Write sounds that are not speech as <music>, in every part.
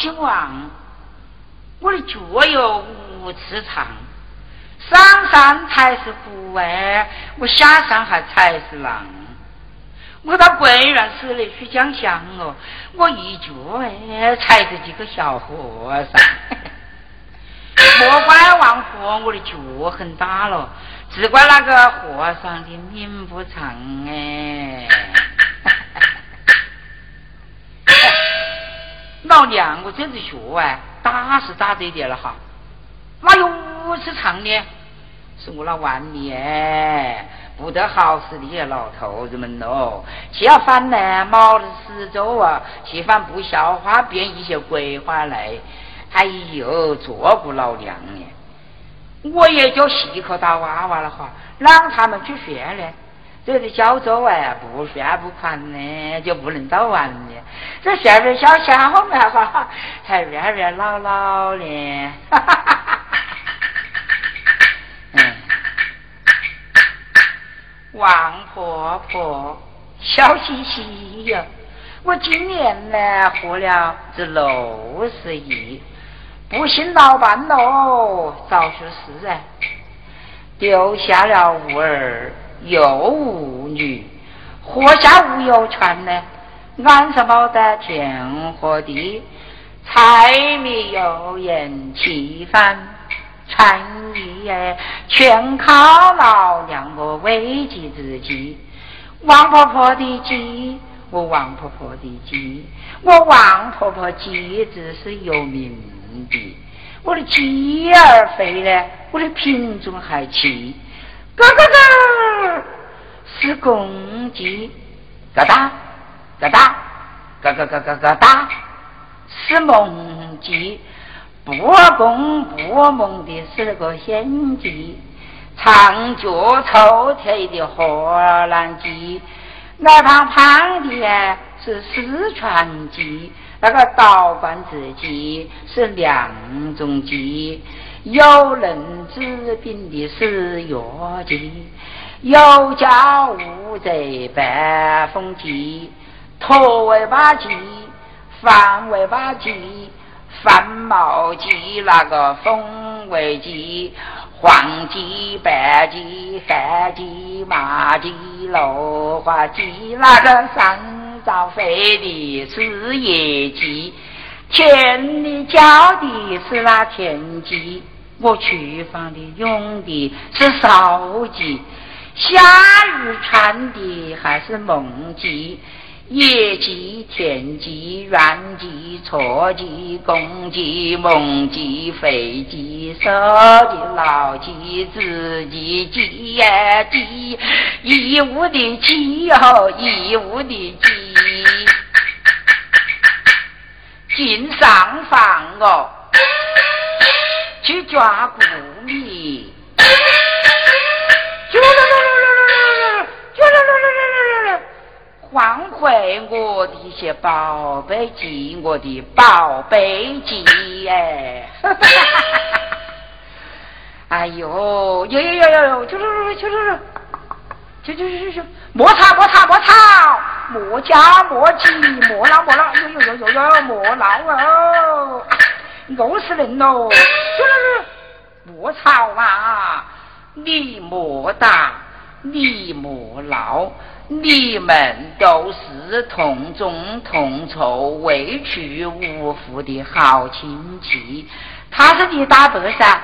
话本兴旺，我的脚有五尺长，上山才是虎哎，我下山还才是狼。我到桂园寺里去讲香哦，我一脚哎踩着几个小和尚。莫怪王婆，我的脚很大了，只怪那个和尚的命不长哎。老娘，我这只脚啊，打是打这点了哈，哪有五尺长呢？是我那顽泥哎，不得好死的些老头子们喽！既要翻呢，猫的四周啊，吃饭不消化，变一些鬼话来。哎呦，做不老娘呢！我也叫细口打娃娃了哈，让他们去学呢。这个叫做哎，不学不宽呢，就不能到完 <laughs> 呢。这下边小小们哈，还越越老老呢。哈哈哈嗯，王婆婆笑嘻嘻呀！我今年呢，活了这六十亿。不幸老伴喽，早出世啊，丢下了无儿又无女，活下无有权呢。岸上冇得天和地，柴米油盐七饭，餐饮哎，全靠老娘我维系自己。王婆婆的鸡，我王婆婆的鸡，我王婆婆鸡子是有名。的，我的鸡儿肥呢，我的品种还齐，咯咯咯，是公鸡，咯哒咯哒，咯咯咯咯咯哒，是母鸡，不公不母的是个仙鸡，长脚抽腿的荷兰鸡，矮胖胖的是四川鸡。那个倒管子鸡是两种鸡，有能治病的是药鸡，有家无贼白凤鸡，驼尾巴鸡、反尾巴鸡、翻毛鸡，那个凤尾鸡、黄鸡、白鸡、黑鸡、麻鸡、芦花鸡，那个三。造飞的是野鸡，田里叫的是那田鸡，我厨房的用的是烧鸡，下雨穿的还是梦鸡，野鸡、田鸡、原鸡、错鸡、公鸡、母鸡、肥鸡、瘦鸡、老鸡、子鸡、鸡呀鸡，一屋的鸡哦，一屋的鸡。进上房哦，去抓姑你。还回我的些宝贝鸡，我的宝贝鸡哎！哎呦，呦呦呦呦呦，去去去去去去去去去去去，莫吵莫吵莫吵，莫家莫急莫闹莫闹，呦呦呦呦呦，莫闹哦！饿死人喽！<coughs> 莫吵啊！你莫打，你莫闹，你们都是同宗同仇、委屈无福的好亲戚。他是你大伯噻。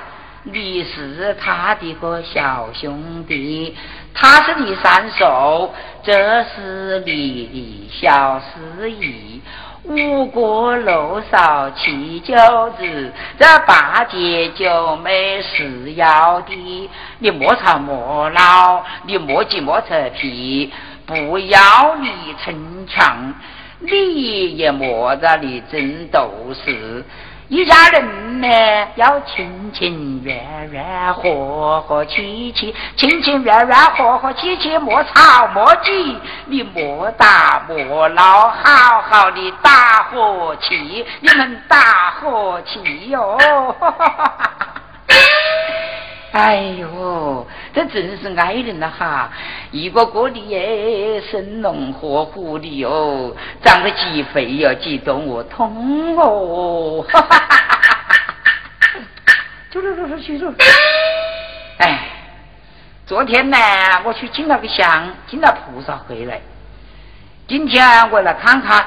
你是他的个小兄弟，他是你三叔，这是你的小师姨，五哥六嫂七舅子，这八戒九妹是要的。你莫吵莫闹，你莫急莫扯皮，不要你逞强，你也莫让你争斗势。一家人呢，要亲亲热热，和和气气，亲亲热热，和和气气，莫吵莫急，你莫打莫闹，好好的打和气，你们打和气哟。<laughs> 哎呦，这真是爱人了哈！一个个的耶，生龙活虎的哟，长得几肥哟，极懂我痛哦！哈哈哈哈哈！走走走走去走。哎，昨天呢，我去请了个香，请了菩萨回来。今天我来看看，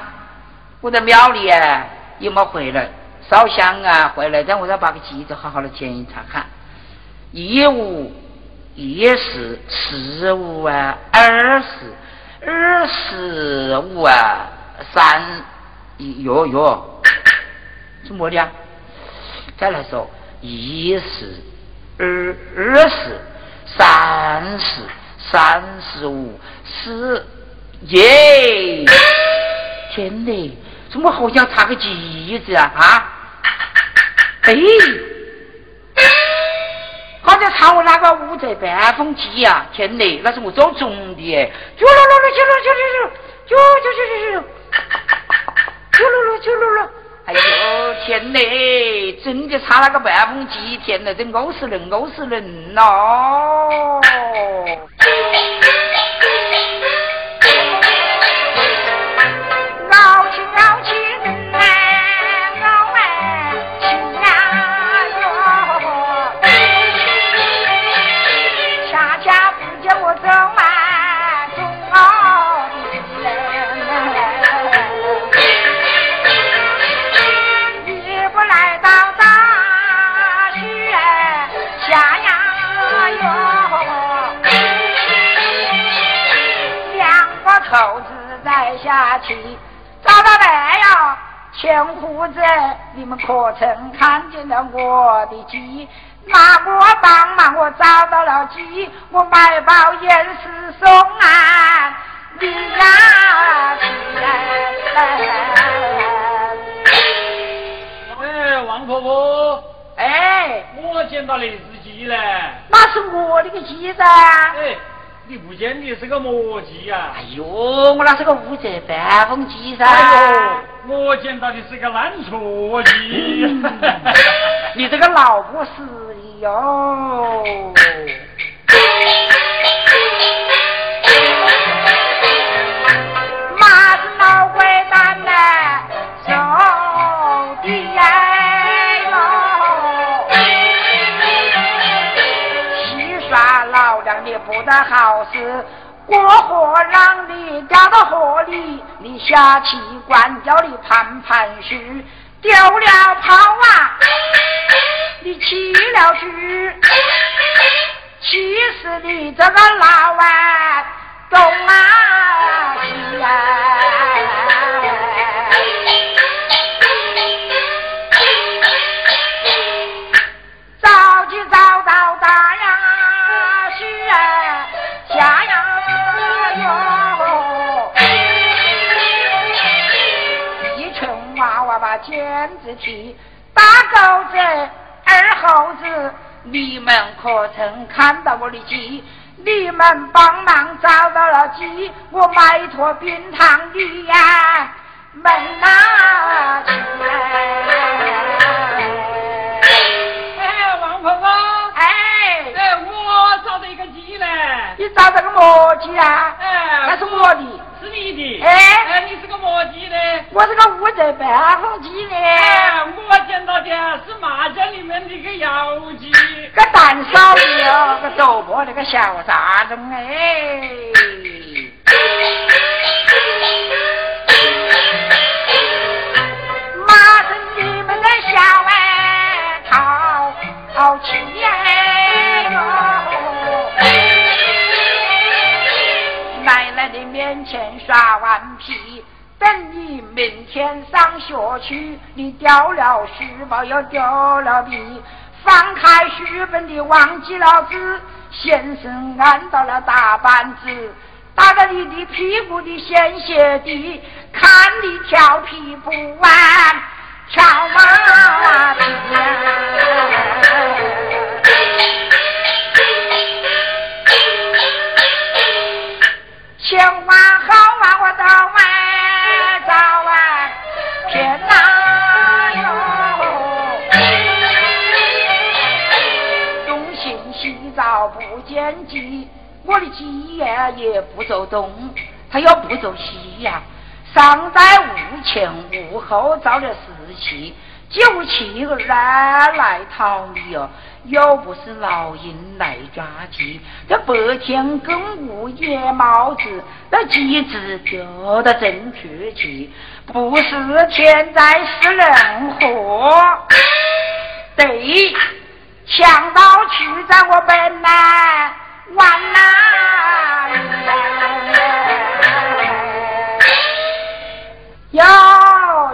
我在庙里啊有没回来烧香啊？回来，等我再把个机子好好的检查看。一五一十十五啊，二十二十五啊，三哟哟，怎么的？再来说，一十二二十三十三十五四耶！天哪，怎么好像差个几子啊？啊？哎！好像唱我那个五彩半风机呀，天哪，那是我做中的哎！啾噜噜噜，啾噜啾噜噜，啾啾啾啾啾，啾噜噜啾噜噜，哎呦天哪，真的唱那个半风机，天哪，真呕死人，呕死人喽！去，找到没有？钱胡子，你们可曾看见了我的鸡？拿我帮忙，我找到了鸡，我买包盐食送啊！你呀，哎，王婆婆，哎，我捡到了一只鸡嘞，那是我的个鸡噻。哎。你不见你是个磨叽呀？哎呦，我那是个五折半风机噻。哎呦，我捡到的是个烂撮鸡。<laughs> 你这个老不死的哟。那好事，过河让你掉到河里，你下棋关掉你盘盘输，丢了炮大狗子，二猴子，你们可曾看到我的鸡？你们帮忙找到了鸡，我买坨冰糖的呀，门拿起哎，王婆婆，哎，哎，我找到一个鸡嘞！你找到个磨鸡啊？哎，那是我的。是你的，哎，哎，你是个磨鸡的，我是个五泽半风鸡的，哎，我捡到的是麻将里面的个妖鸡，个胆小的哦，个走破那个小杂种哎，马是你们的小哎，淘淘气哎你面前耍顽皮，等你明天上学去，你掉了书包又丢了笔，翻开书本你忘记了字，先生按到了大板子，打到你的屁股的鲜血的，看你调皮不完，东，他要不走西呀。上在无前无后，遭了事气，九气儿来来逃离哟。又不是老鹰来抓鸡，这白天跟午夜帽子，那鸡子丢得真出气，不是天灾是人祸。对，强盗去在我本来万难。哟，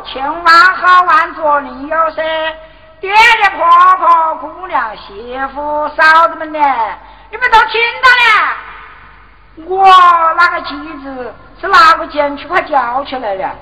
千万好万做人有事。爹爹、婆婆、姑娘、媳妇、嫂子们呢？你们都听到了？我那个机子是拿个剑去快叫起来了，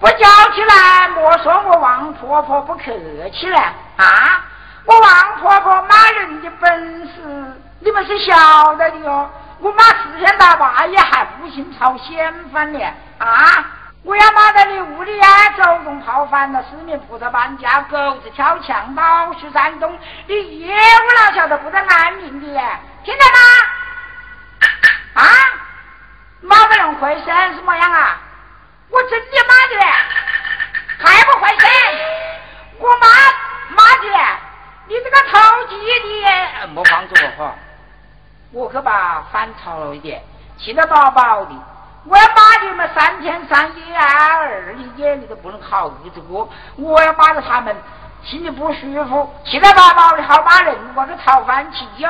不叫起来，莫说我王婆婆不客气了啊！我王婆婆骂人的本事，你们是晓得的哟。我妈四天大半夜还不信朝鲜饭呢啊！我要妈在你屋里呀，走动跑反了，四面菩萨搬家，狗子跳墙，老鼠山东，你一我老小都不得安宁的，听到吗？啊？妈不人会生是么样啊？我真的妈的，还不会生？我骂骂的，你这个偷鸡的，莫放着哈！我可把反吵了一点，气得饱饱的。我要骂你们三天三夜啊，二一夜里都不能好日子过。我要骂着他们，心里不舒服，气得把毛的好骂人，我个讨饭气哟。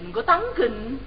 鸡子哦。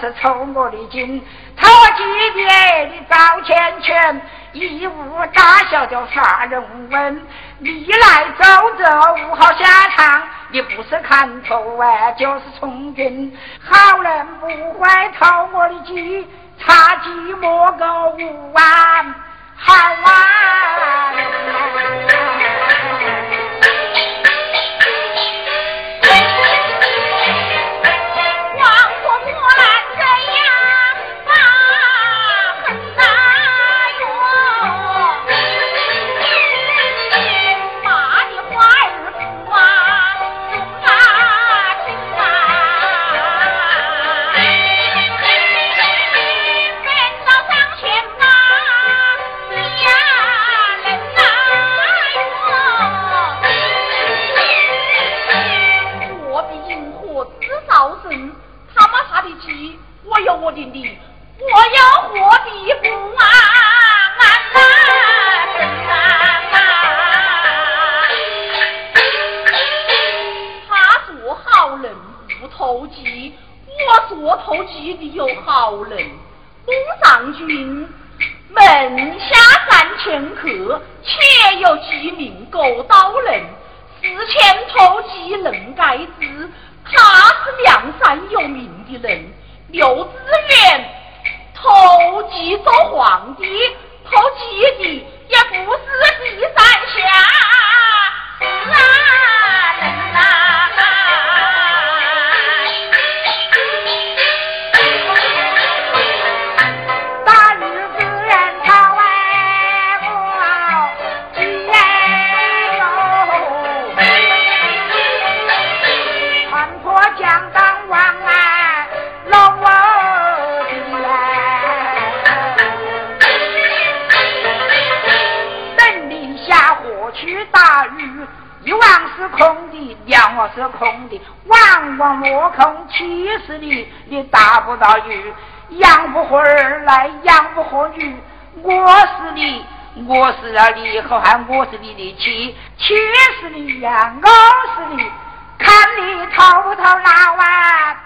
是抽我的筋，偷鸡的你遭千拳，一无大小就杀人问，历来走走无好下场，你不是看透啊，就是从军，好人不会偷我的鸡，差鸡莫个五万，好啊！您门下三千客且有几名狗刀人四千偷鸡能改之他是梁山有名的人。刘志远偷鸡做皇帝偷鸡的也不是第三下啊养不活儿来养不活女，我是你，我是啊你好汉，我是你的妻，妻是你呀，我是你，看你讨不讨那碗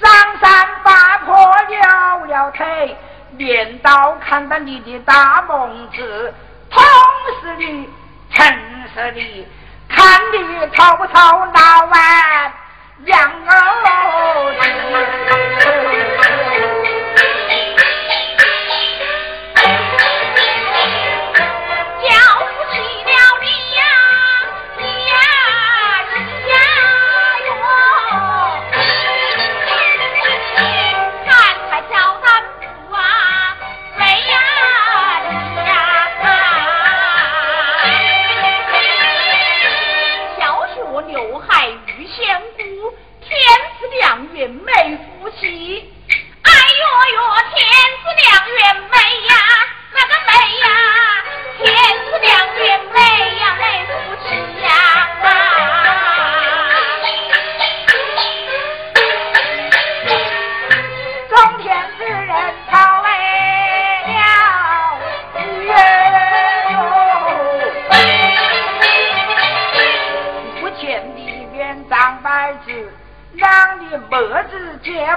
上山八坡了了腿镰刀砍断你的大拇指痛死你疼死你看你头不偷老啊？娘儿子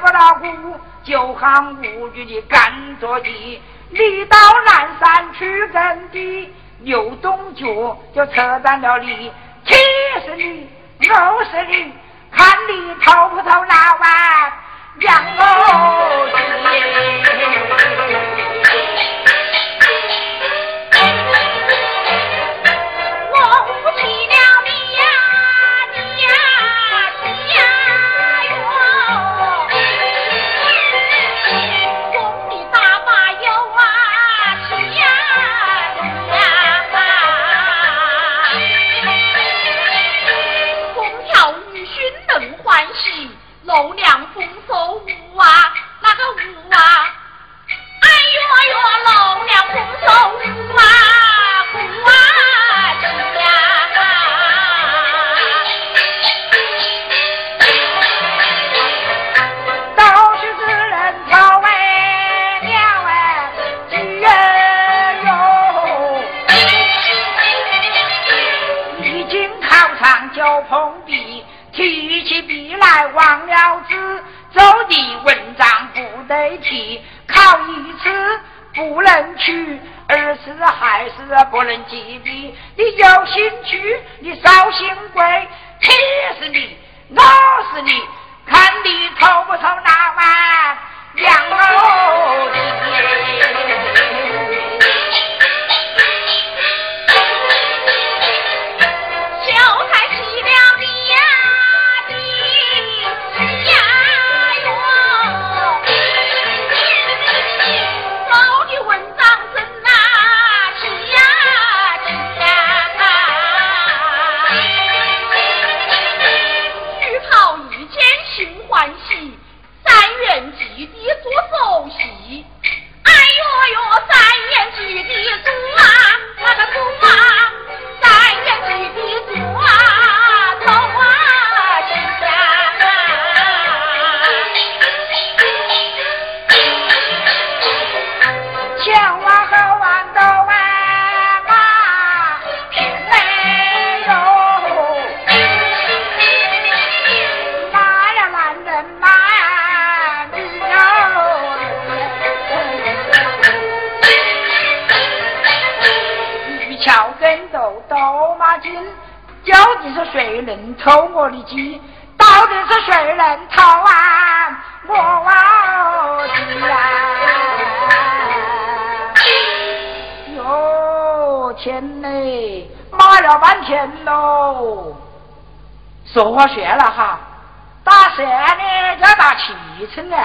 不老鼓，就喊无玉的干着急，你到南山去耕地，牛东脚就扯断了你，气死你，呕死你，看你偷不偷那碗羊肉。到底是谁人偷啊？我的呀！哟，天嘞，骂了半天喽！说话算了哈，打蛇呢要打七寸呢！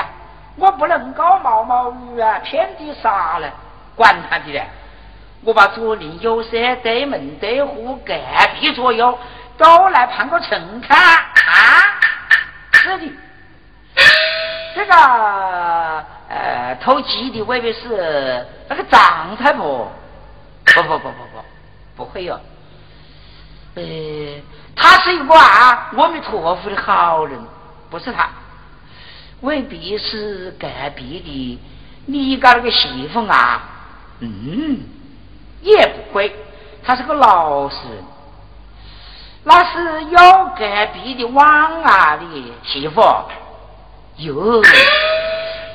我不能搞毛毛雨啊，天地杀了，管他的嘞！我把左邻右舍、对门对户、隔壁左右。都来判个称看啊！是的，这个呃偷鸡的未必是那个张太婆，不不不不不，不会哟。呃，他是一个啊？阿弥陀佛的好人，不是他，未必是隔壁的你家那个媳妇啊，嗯，也不会，他是个老实人。那是有隔壁的王啊的媳妇，哟，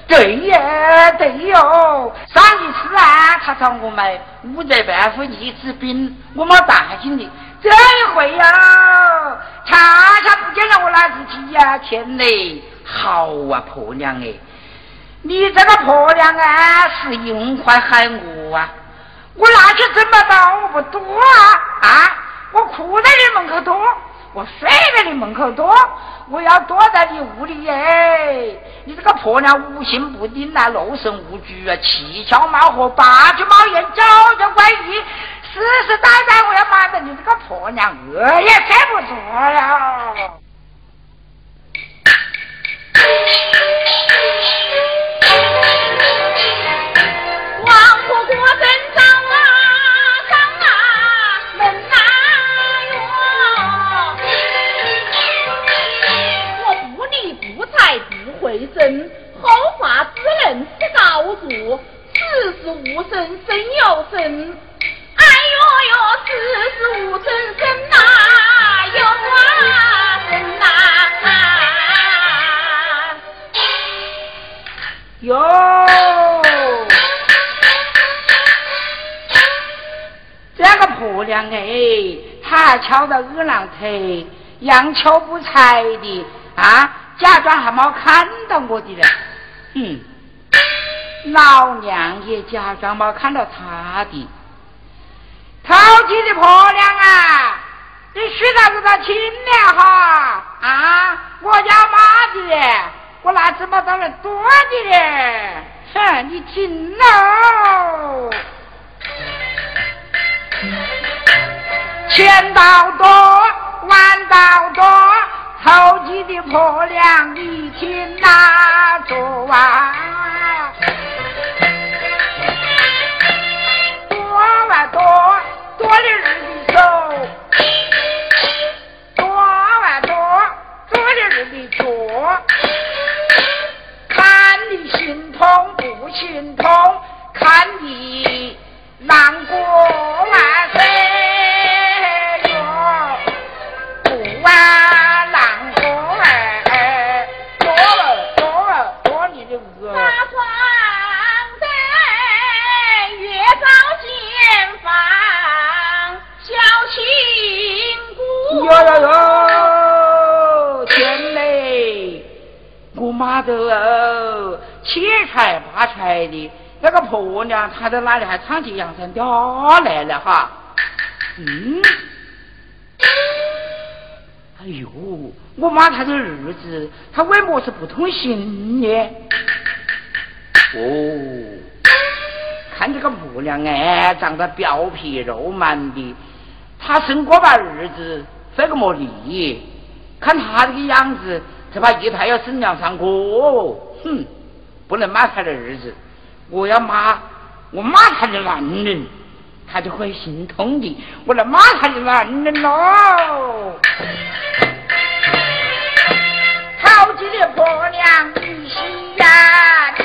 对呀，对哟。上一次啊，他找我买五百半副一支兵，我没担心的。这一回呀，恰恰不见了我那只鸡呀！天嘞，好啊，婆娘哎，你这个婆娘啊，是用坏害我啊！我拿去怎么办我不多啊啊！我哭在你门口多，我睡在你门口多，我要躲在你屋里耶！你这个婆娘无心不定啊，六神无主啊，七窍冒火，八句冒烟，九九怪异。实实在在，我要瞒着你这个婆娘，我也忍不住了。<laughs> 不回声，后话只能是告诉：世事无声胜有声。哎呦呦，世事无声声呐，有啊声呐。哟，这个婆娘哎，她还翘着二郎腿，样巧不才的啊，假装还没看到我的嘞。嗯，老娘也假装没看到他的。淘气的婆娘啊，你许啥子他亲了哈？啊，我家妈的，我哪怎么到人多的嘞？哼，你听喽，钱到多，婆娘，你听哪做啊？八彩的，那个婆娘她在哪里还唱起阳春调来了哈？嗯，哎呦，我妈她的儿子，他为么是不通心呢？哦，看这个婆娘哎，长得膘皮肉满的。她生过把儿子，费个么力？看他这个样子，这把一胎要生两三个，哼！不能骂他的儿子，我要骂我骂他的男人，他就会心痛的。我来骂他的男人喽！好几的婆娘你心呀，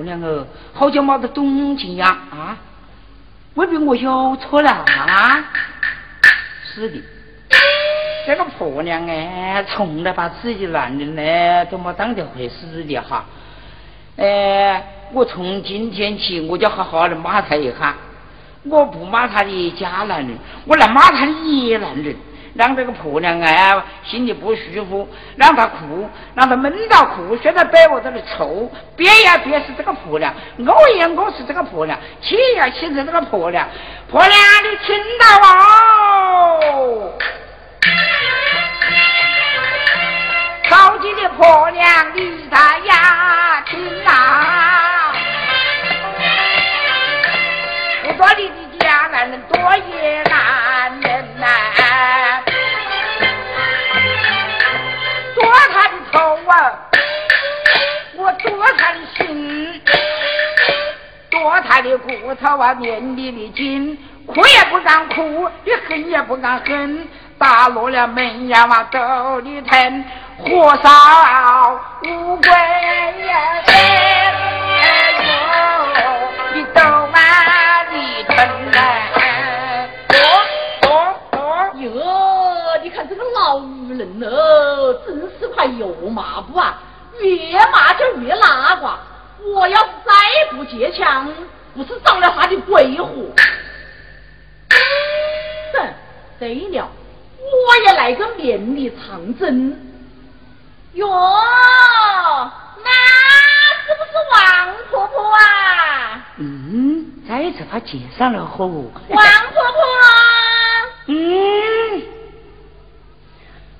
婆娘哦，好久没得动静呀啊！未必我有错了啊？是的，这个婆娘哎，从来把自己男人呢都没当这回事的哈。哎，我从今天起我就好好的骂他一下，我不骂他的假男人，我来骂他的野男人。让这个婆娘啊心里不舒服，让她哭，让她闷到哭，睡在被窝子里愁，憋呀憋死这个婆娘，怄呀怄死这个婆娘，气呀气死这个婆娘，婆娘你听到哦？好急的婆娘你咋呀听啊？我说你。的骨头啊，面里的筋，哭也不敢哭，你恨也不敢恨，打落了门牙往兜里吞，火烧乌龟呀，哎呦，你兜碗里吞来，哦哦哟，你看这个老女人哦，真是块油麻布啊，越骂就越拉呱。我要是再不借枪，不是长了他的鬼火。哼，对了，我也来个绵里长针。哟，那是不是王婆婆啊？嗯，再次他介绍了和我。王婆婆。嗯，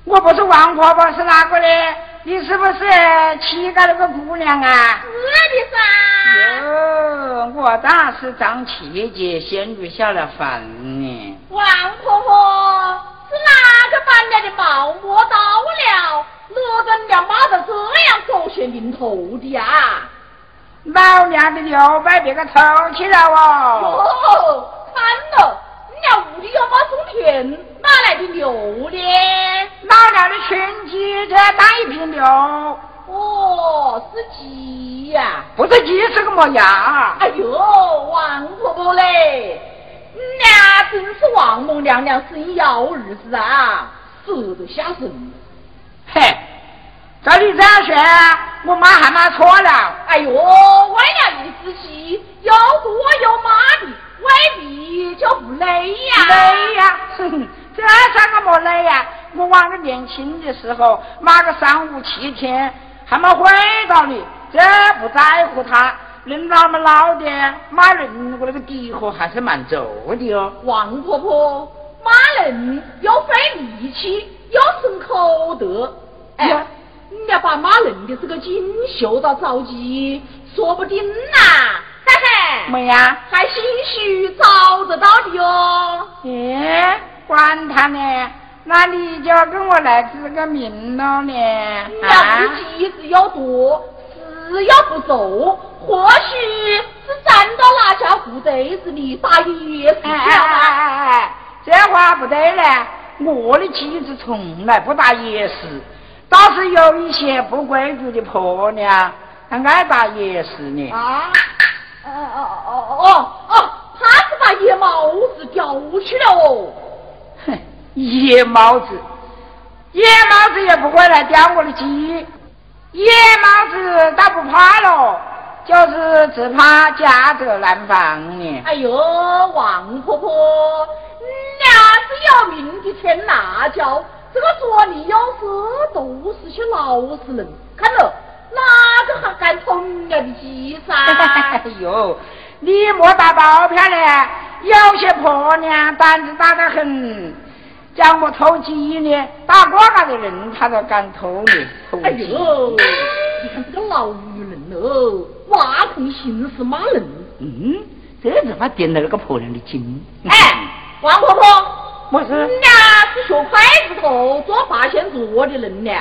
我不是王婆婆，是哪个呢？你是不是乞丐那个姑娘啊？是的噻。哟，我当是张七姐仙女下了凡呢。王婆婆是哪个把你的毛摸到了，惹得娘妈的这样狗血淋头的啊？老娘的牛被别个偷去了哦。哦，惨了，你家屋里有没种田，哪来的牛呢？老娘的群鸡才当一瓶牛。哦，是鸡呀？不是鸡是个么样？哎呦，王婆婆嘞，你俩真是王母娘娘生幺儿子啊，舍得下生。嘿，照你这样说，我妈还骂错了。哎呦，为了你自己又多又麻的，未必就不累呀？累呀，哼哼，这算个么累呀？年轻的时候，骂个三五七天还没回到你，这不在乎他。人老么老的，骂人我那个底货还是蛮足的哦。王婆婆骂人又费力气，又省口德。哎，你要把骂人的这个劲秀到着急，说不定呐。嘿嘿，没呀，还兴许找得到的哟。哎，管他呢。那你就要跟我来指个名了呢？啊，机子又多，事要不做，或许是站到哪家部队子里打野是哎哎哎哎，这话不对呢。我的妻子从来不打野食，倒是有一些不规矩的婆娘，她爱打野食呢。啊？哦哦哦哦哦，他是把野猫子叼去了哦。哼。野猫子，夜猫子也不会来叼我的鸡。夜猫子倒不怕了，就是只怕家贼难防呢。哎呦，王婆婆，你俩是有命的添辣椒，这个做里要是都是些老实人。看了哪个还敢偷人家的鸡噻？<laughs> 哎呦，你莫打包票了，有些婆娘胆子大得很。讲我偷鸡呢，打过那的人他都敢偷呢。哎呦，你看这个老女人哦，挖空心思骂人。嗯，这怎么点了那个婆娘的筋？哎，王婆婆，我是你俩是学筷子头做八仙桌的人呢，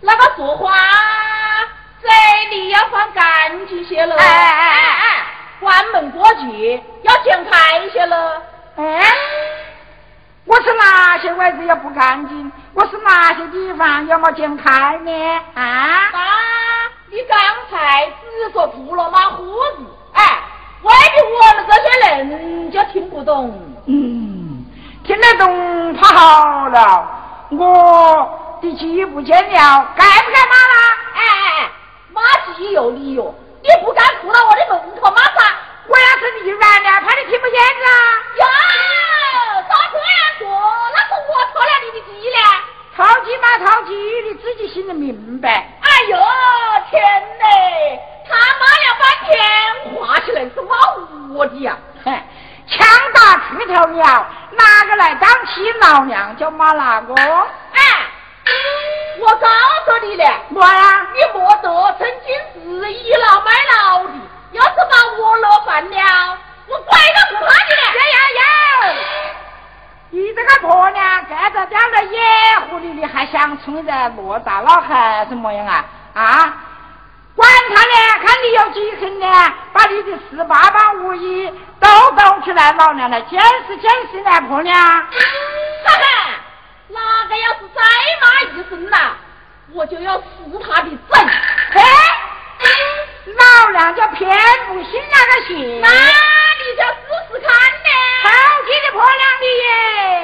那个说话嘴里要放干净些了。哎哎哎哎，关门过节要剪开些了。哎。我是哪些位置也不干净？我是哪些地方要么剪开呢？啊？妈，你刚才只说秃了马胡子，哎，外地我们这些人就听不懂。嗯，听得懂怕好了。我的鸡不见了，该不该骂啦？哎哎哎，骂鸡有理由，你不该吐到我的门口骂啥？我要是离远了，怕你听不见啊？哟，咋这样说？那是我偷了你的鸡呢？偷鸡嘛偷鸡，你自己心里明白。哎呦，天嘞！他骂了半天，画起来是骂我的呀！哼，枪打出头鸟，哪个来当起老娘就骂哪个。哎，我告诉你了，莫呀，你莫得曾经是倚老卖老的。要是把我惹烦了，我鬼都不怕你了。有有有！你这个婆娘盖着掉了野狐狸，你还想冲着罗大老还什么样啊？啊！管他呢，看你有几狠呢，把你的十八般武艺都抖出来，老娘来见识见识呢，婆娘。哈哈，哪个要是再骂一声呐，我就要撕他的嘴。嘿，老娘就偏不信那个邪。那你就试试看呢。好气的婆娘的耶！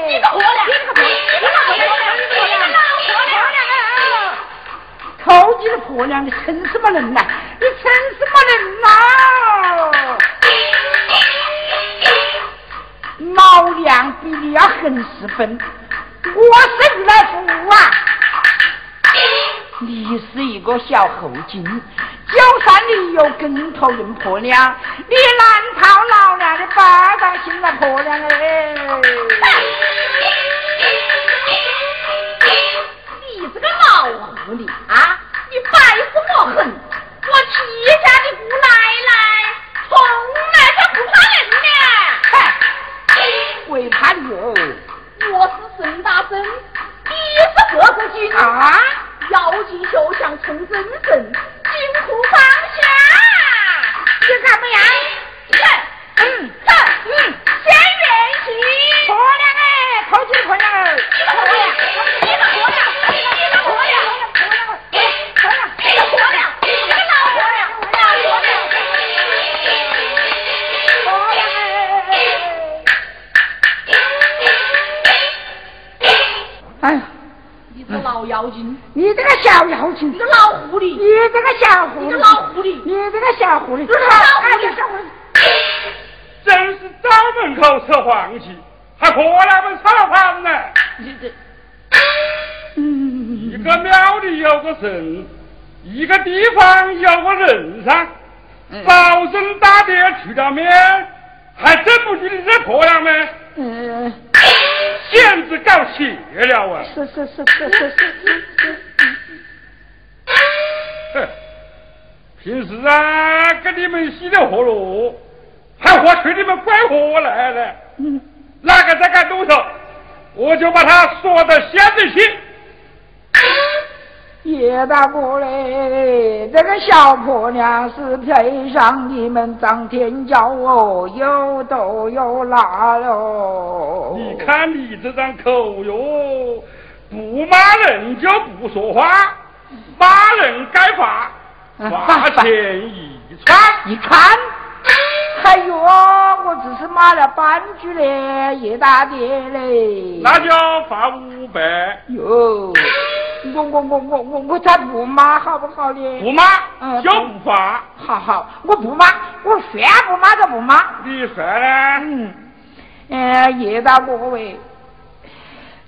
你个婆娘，你个婆娘，你个婆娘，你个老婆娘。偷鸡的婆娘，你成什么人呐？你成什么人呐？老娘比你要狠十分，我生来福啊！你是一个小后进，就算你有跟头人婆娘，你难逃老娘的巴掌心啊，婆娘哎！一个地方要个人噻。保证大爹去了面，还真不记你这婆娘们，嗯，简直搞邪了啊！是是是是是是是。哼，平时啊，跟你们洗的活路，还活催你们拐活来了。嗯，哪个再敢动手，我就把他说的现在去。叶大哥嘞，这个小婆娘是配上你们张天骄哦，有豆有辣喽。你看你这张口哟，不骂人就不说话，骂人该罚，罚钱一串。<laughs> 一看，哎呦，我只是骂了半句嘞，叶大爹嘞。那就罚五百。哟，我我我我我我才不骂好不好嘞？不骂嗯就不罚。好好，我不骂，我算不骂就不骂。你说呢？嗯，呃，叶大哥喂，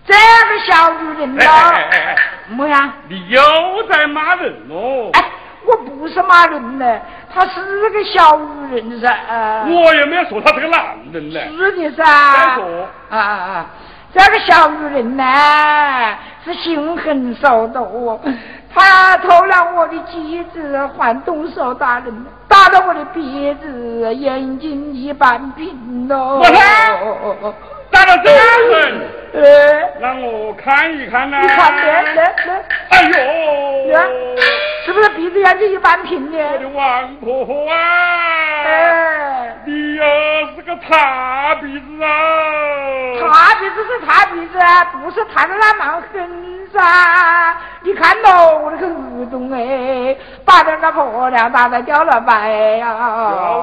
这个小女人哎呐，哎哎哎，么呀？你又在骂人哦！哎，我不是骂人呢，她是个小女人噻。呃我也没有说他是个男人呢。是的噻。再说啊啊啊！这个小女人呢，是心狠手毒哦。她偷了我的机子，还动手打人，打得我的鼻子、眼睛一半平喽。我看打得这样狠，呃，让我看一看呐。你看来来来，哎呦，是不是鼻子眼睛一半平呢？我的王婆婆啊！哎，你呀是个塌鼻子啊！塌鼻子是塌鼻子，不是塌的那蛮狠噻。你看喽，我那个耳洞哎，把那个婆娘打的掉了白呀、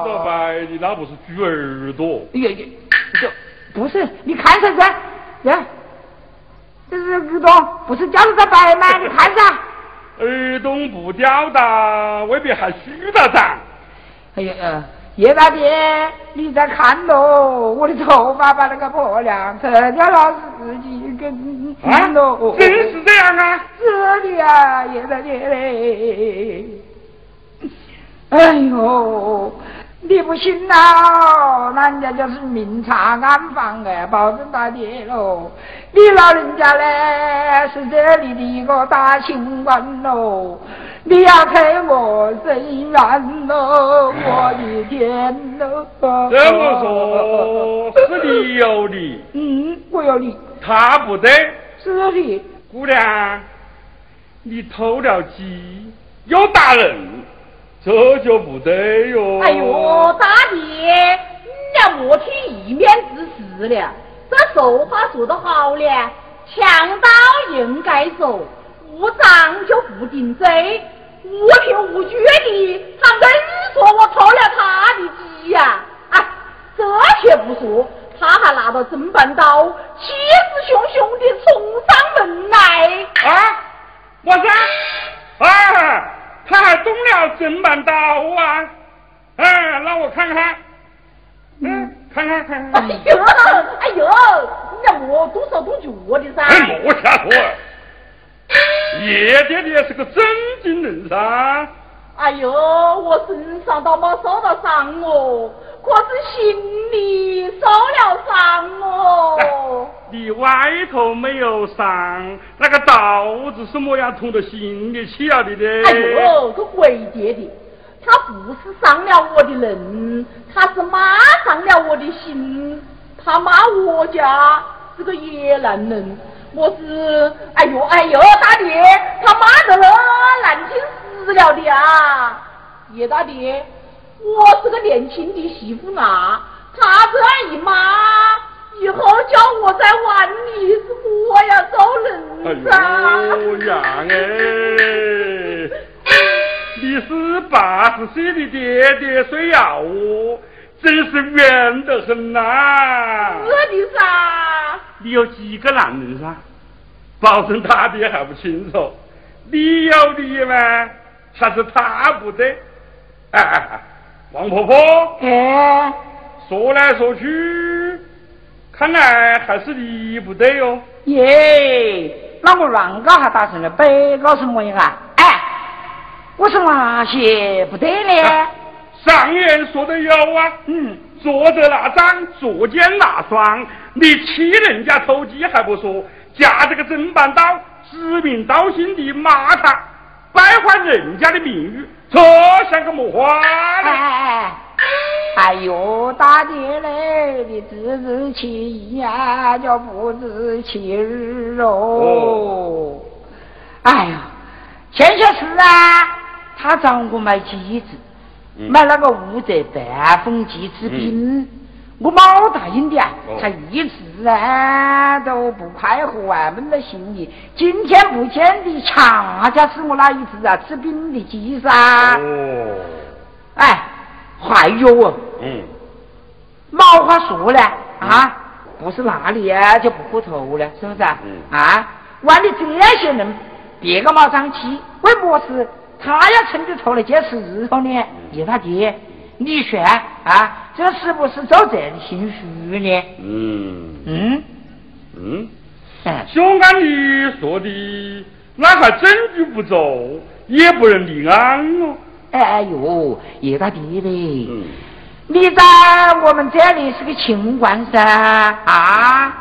掉了白，你那不是猪耳朵？哎呀呀，这不是，你看噻噻，呀，这是耳朵，不是掉了个白吗？你看噻。<laughs> 耳洞不掉的，未必还虚的长。哎呀，呃叶大爹，你在看喽，我的头发把那个婆娘扯掉了自己跟啊喽。，真是这样啊！是的呀，叶大爹嘞。哎呦，你不信呐？人家就是明察暗访哎，保证大爹喽。你老人家嘞是这里的一个大清官喽，你要陪我伸冤喽，我的天喽！这么说，是你有理，嗯，我有理，他不对。是的，姑娘，你偷了鸡又打人，这就不对哟。哎呦，大爹，你俩莫听一面之词了。这俗话说得好了，强盗应该走，无赃就不定罪。无凭无据的，他硬说我偷了他的鸡呀！哎，这些不说，他还拿着砧板刀，气势汹汹的冲上门来。啊，我说，啊，他还动了砧板刀啊！哎，让我看看，嗯，看看看看。哎呦，哎呦，你让我动手动脚的噻！哎，莫瞎说。叶爹爹是个正经人噻。哎呦，我身上倒没受到伤哦，可是心里受了伤哦。<laughs> 你外头没有伤，那个刀子是么样捅到心里去了的呢？哎呦，个鬼爹爹，他不是伤了我的人，他是骂伤了我的心，他骂我家是个野男人。我是，哎呦哎呦，大爹，他骂得了难听死了的啊！叶大爹，我是个年轻的媳妇啊，他这样一骂，以后叫我在碗里是我要走人噻。哎哎，你是八十岁的爹爹睡要哦，真是冤得很呐！是的噻。你有几个男人噻？保证他爹还不清楚。你有的吗？还是他不得？哎哎哎，王婆婆。哎。说来说去，看来还是你不对哟。耶，那我乱搞还打成了北搞什么样啊？哎，我是哪些不对呢？上言说的有啊。嗯。坐着那张，坐肩那双，你欺人家偷鸡还不说，夹着个砧板刀，指名道姓的骂他，败坏人家的名誉，这像个么话呢？哎哎呦，大爹嘞，你自知其一呀，就不知其二哦。哎呀，前些事啊，他找我买机子。买那个五折半风鸡治病，我冇答应的啊，他一直啊都不快活啊，闷在心里。今天不见的，恰恰是我那一只啊吃饼的鸡噻。哦，哎，还有哦，嗯，冇话说了啊，不是那里啊就不过头了，是不是啊？啊，万里这些人，别个冇长气，为么事？他要趁着头来接石头呢，你他爹，你说啊，这是不是做贼的心虚呢？嗯嗯嗯，兄按你说的，那还证据不足，也不能立案哦。哎呦，叶大爹嘞，你在我们这里是个清官噻啊，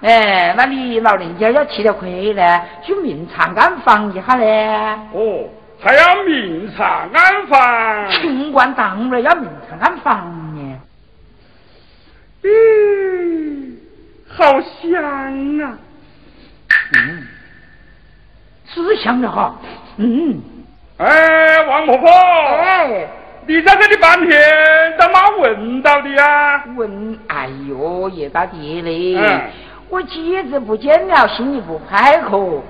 哎，那你老人家要吃了亏呢，去明察暗访一下嘞。哦。还要明察暗访，清官当然要明察暗访呢。嗯，好香啊！嗯，是香的哈。嗯。哎，王婆婆。哎。你在这里半天都没闻到的呀？闻？哎呦，叶大爹嘞！嗯。我几日不见了，心里不快活。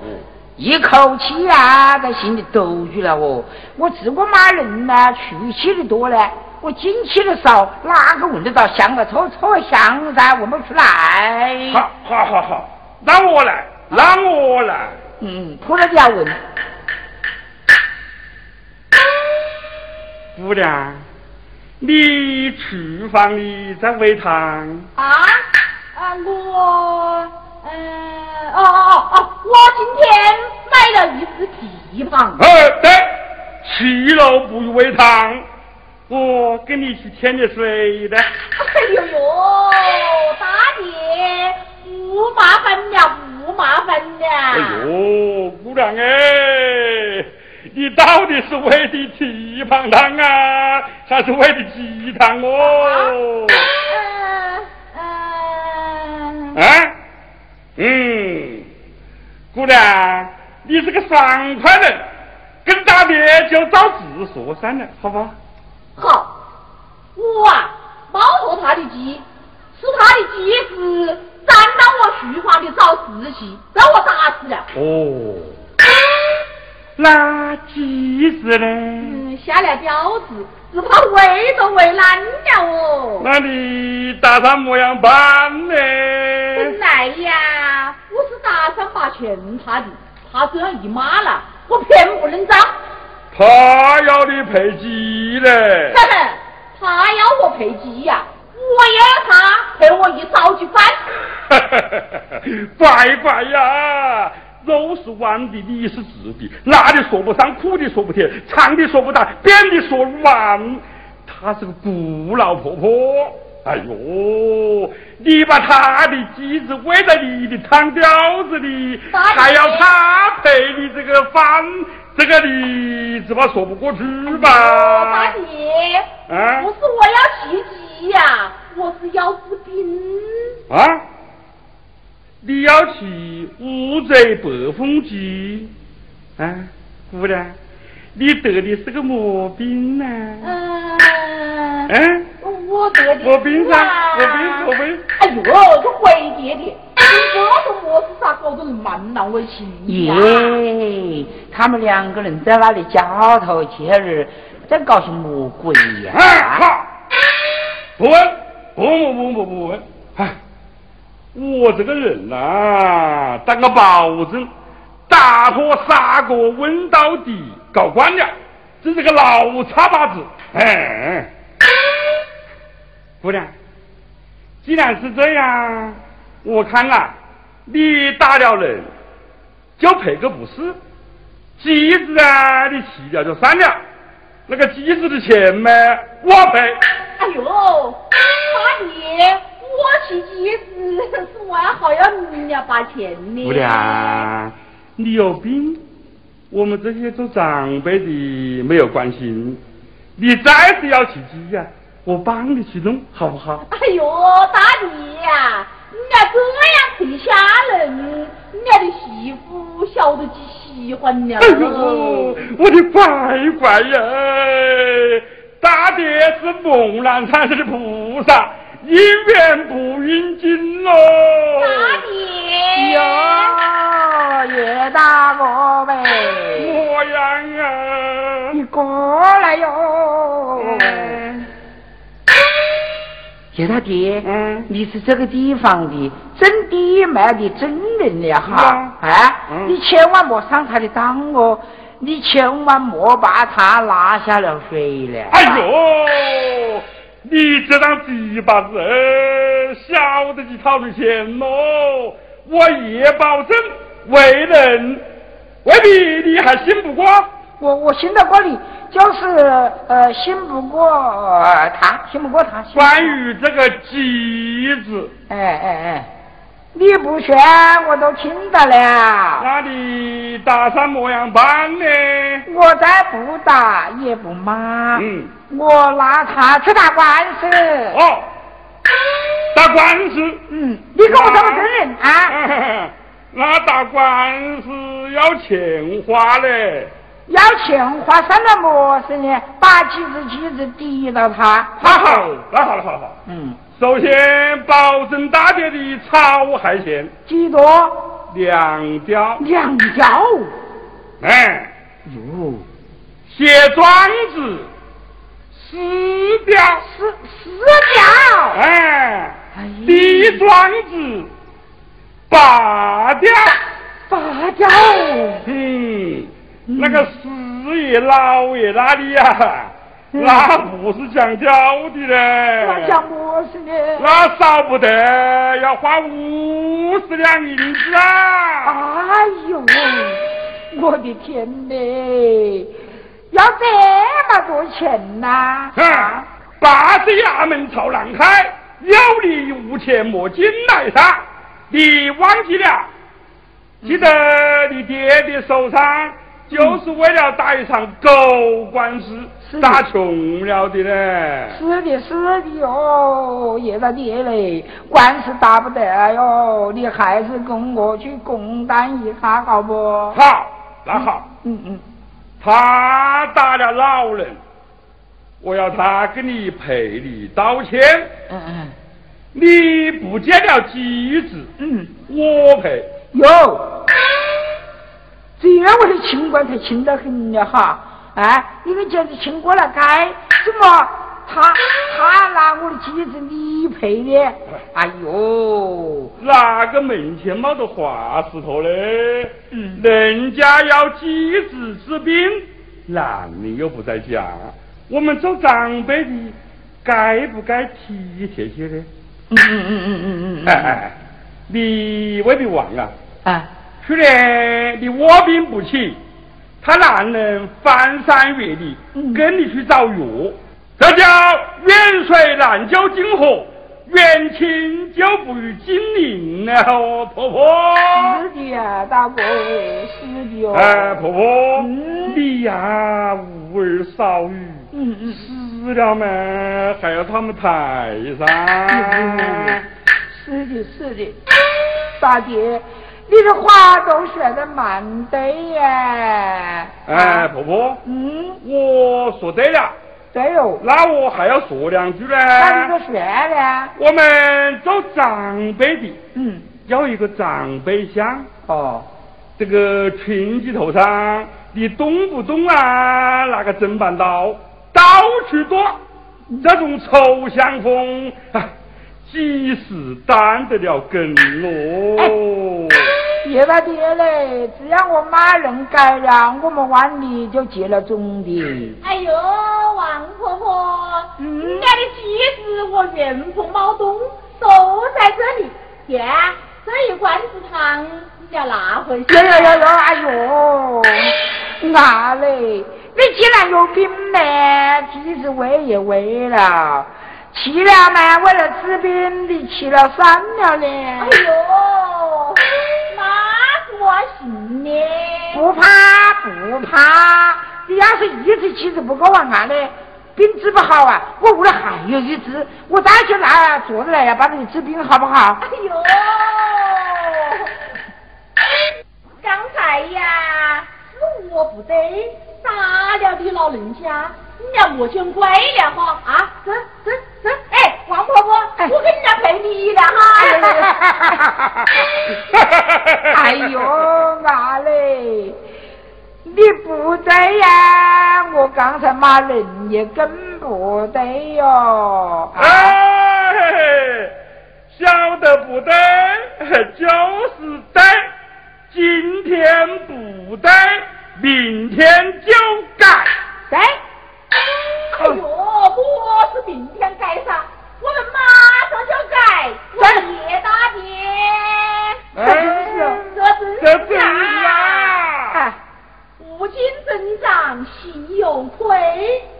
嗯。一口气啊，在心里兜住了哦。我自我骂人呢，出气的多呢，我进气的少，哪个闻得到香啊？臭臭香噻，闻不出来。好，好，好，好，让我来，让我来。嗯，扑了就要闻。姑娘，你厨房里在煨汤？啊啊，我。呃，哦哦哦，我今天买了一只蹄膀。呃，对，七楼不予煨汤，我给你去添点水的。哎呦呦，大爷，不麻烦了，不麻烦了。哎呦，姑娘哎，你到底是喂的蹄膀汤啊，还是喂的鸡汤哦？嗯嗯。啊？嗯，姑娘，你是个爽快人，跟大爹就照直说算了，好不好？好，我啊，包托他的鸡，是他的鸡子沾到我书房的早自习，让我打死了。哦，那鸡子呢？嗯，下了吊子，只怕喂都喂烂了哦。那你打算么样办呢？本来呀，我是打算把钱他的，他这样一骂了，我偏不能招。他要你赔鸡嘞。呵呵，他要我赔鸡呀，我也要他陪我一早去饭。<laughs> 拜拜呀，肉是弯的，你是直的，辣的说不上，苦的说不甜，长的说不大，扁的说弯。她是个孤老婆婆，哎呦，你把她的鸡子喂在你的汤吊子里，还要她陪你这个饭。这个你怎么说不过去吧？大姐，啊，不是我要去鸡呀，我是要治病。啊？你要去乌贼白风鸡？啊，姑娘，你得的是个么病呢？嗯。嗯。我得的。我病噻，我病，我病。哎呦，这回爹的。这都么是啥搞得人满难为情耶，他们两个人在那里交头接耳，在搞些魔鬼呀？好，不问，不不不问不问。哎，我这个人呐，当个保证，打破砂锅问到底，搞官了，这是个老叉把子。哎，姑娘，既然是这样。我看啊，你打了人就赔个不是，机子啊你弃掉就算了，那个机子的钱嘛我赔。哎呦，大爷，我骑机子是为好要人家把钱呢。姑娘，你有病，我们这些做长辈的没有关心，你再是要骑机呀，我帮你去弄好不好？哎呦，大弟呀！人家这样配下人，人家的媳妇晓得几喜欢了。哎呦，我的乖乖呀！大爹是蒙难产生的菩萨，姻缘不允经喽。大爹哟，叶大哥呗，我样啊？你过来哟。叶大爹，嗯，你是这个地方的真地脉的真人了哈，哎，你千万莫上他的当哦，你千万莫把他拉下了水了。哎呦，你这张鸡巴子，晓得你讨论钱喽？我也保证为人，未必你还信不过。我我信得过你。就是呃，信不过他，信不过他。关于这个鸡子，哎哎哎，你不选我都听到了。那你打算么样办呢？我再不打也不骂。嗯。我拿他去打官司。哦，打官司。嗯，你给我找个证人啊。<laughs> 那打官司要钱花嘞。要钱花算了么事呢？把几只鸡子抵到他。那好，那好了，好了，好。嗯。首先保证大家的草海鲜。几多？两吊。两吊。哎。哟。写庄子。四吊。四四吊。哎。立庄子。八吊。八吊。嗯。那个四爷老爷那里呀，那不是讲究的嘞。那讲么事呢？那少不得要花五十两银子啊！哎呦，我的天嘞，要这么多钱呐！啊，八十衙门朝南开，有理无钱莫进来噻！你忘记了？记得你爹爹受伤。就是为了打一场狗官司，打穷了的嘞。是的，是的哟，叶大爹嘞，官司打不得哟，你还是跟我去公担一下，好不？好，那好。嗯嗯。他打了老人，我要他给你赔礼道歉。嗯嗯。你不见了机子，嗯，我赔。哟，这样我的清官才清得很了哈！哎，你们简直清过来该，怎么他他拿我的机子你赔的？哎呦，哪个门前没得滑石头嘞？嗯，人家要机子治病，男人又不在家，我们做长辈的该不该体贴些呢？嗯嗯嗯嗯嗯嗯，哎哎，你未必忘了？啊，去年你卧病不起，他男人翻山越岭跟你去找药，这叫远水难救近火，远亲就不如近邻了，婆婆。是的呀，大哥，是的哟。哎，婆婆，嗯你呀无儿少女，嗯嗯。死了嘛还要他们抬噻。是的，是的，大姐，你的话都说的蛮对耶。哎，婆婆，嗯，我说对了，对哦。那我还要说两句呢。那你说说呢？我们做长辈的嗯，要一个长辈相，哦，这个裙子头上你动不动啊那个砧板刀到处剁，这种臭香风，啊几时担得了根喽？别大爹嘞，只要我妈人改了，我们碗里就结了种的。哎呦，王婆婆，嗯人家的机子和元丰毛东都在这里。爹，这一罐子汤你要拿回去。哟哟哟哟，哎呦，啊嘞，你既然有病呢，即使喂也喂了，去了嘛，为了治病，你去了算了嘞。哎呦，那我信呢。不怕不怕，你要是一次去是不够完案的，病治不好啊，我屋里还有一只，我带去拿坐着来呀，帮你治病好不好？哎呦，刚才呀是我不对，打了你老人家，你要莫见怪了哈啊！走走走，哎，王婆婆，哎我给人家赔礼了哈。哎 <laughs> 呦，阿嘞，你不对呀！我刚才骂人也更不对哟。啊，哎，晓得不对就是对，今天不对，明天就改。对，哎呦，我是明天改啥？我们马上就改。我的叶大爹，这真是这真这真是是啊！哎，父亲增长，心有愧。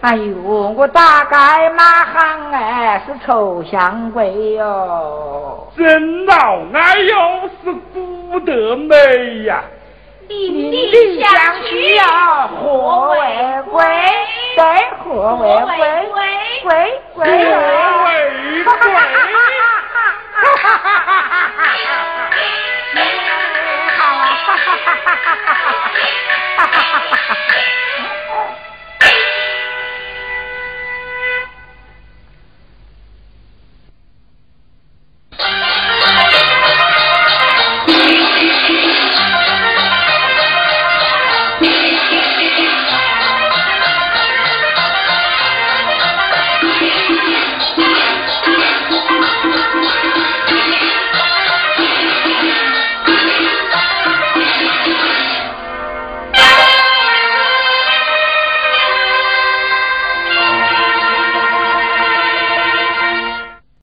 哎呦，我大概马行哎是臭香鬼哟。真老哎呦，是不得美呀！邻邻里相相许许呀，和为贵，对，何为贵，贵贵和为贵好，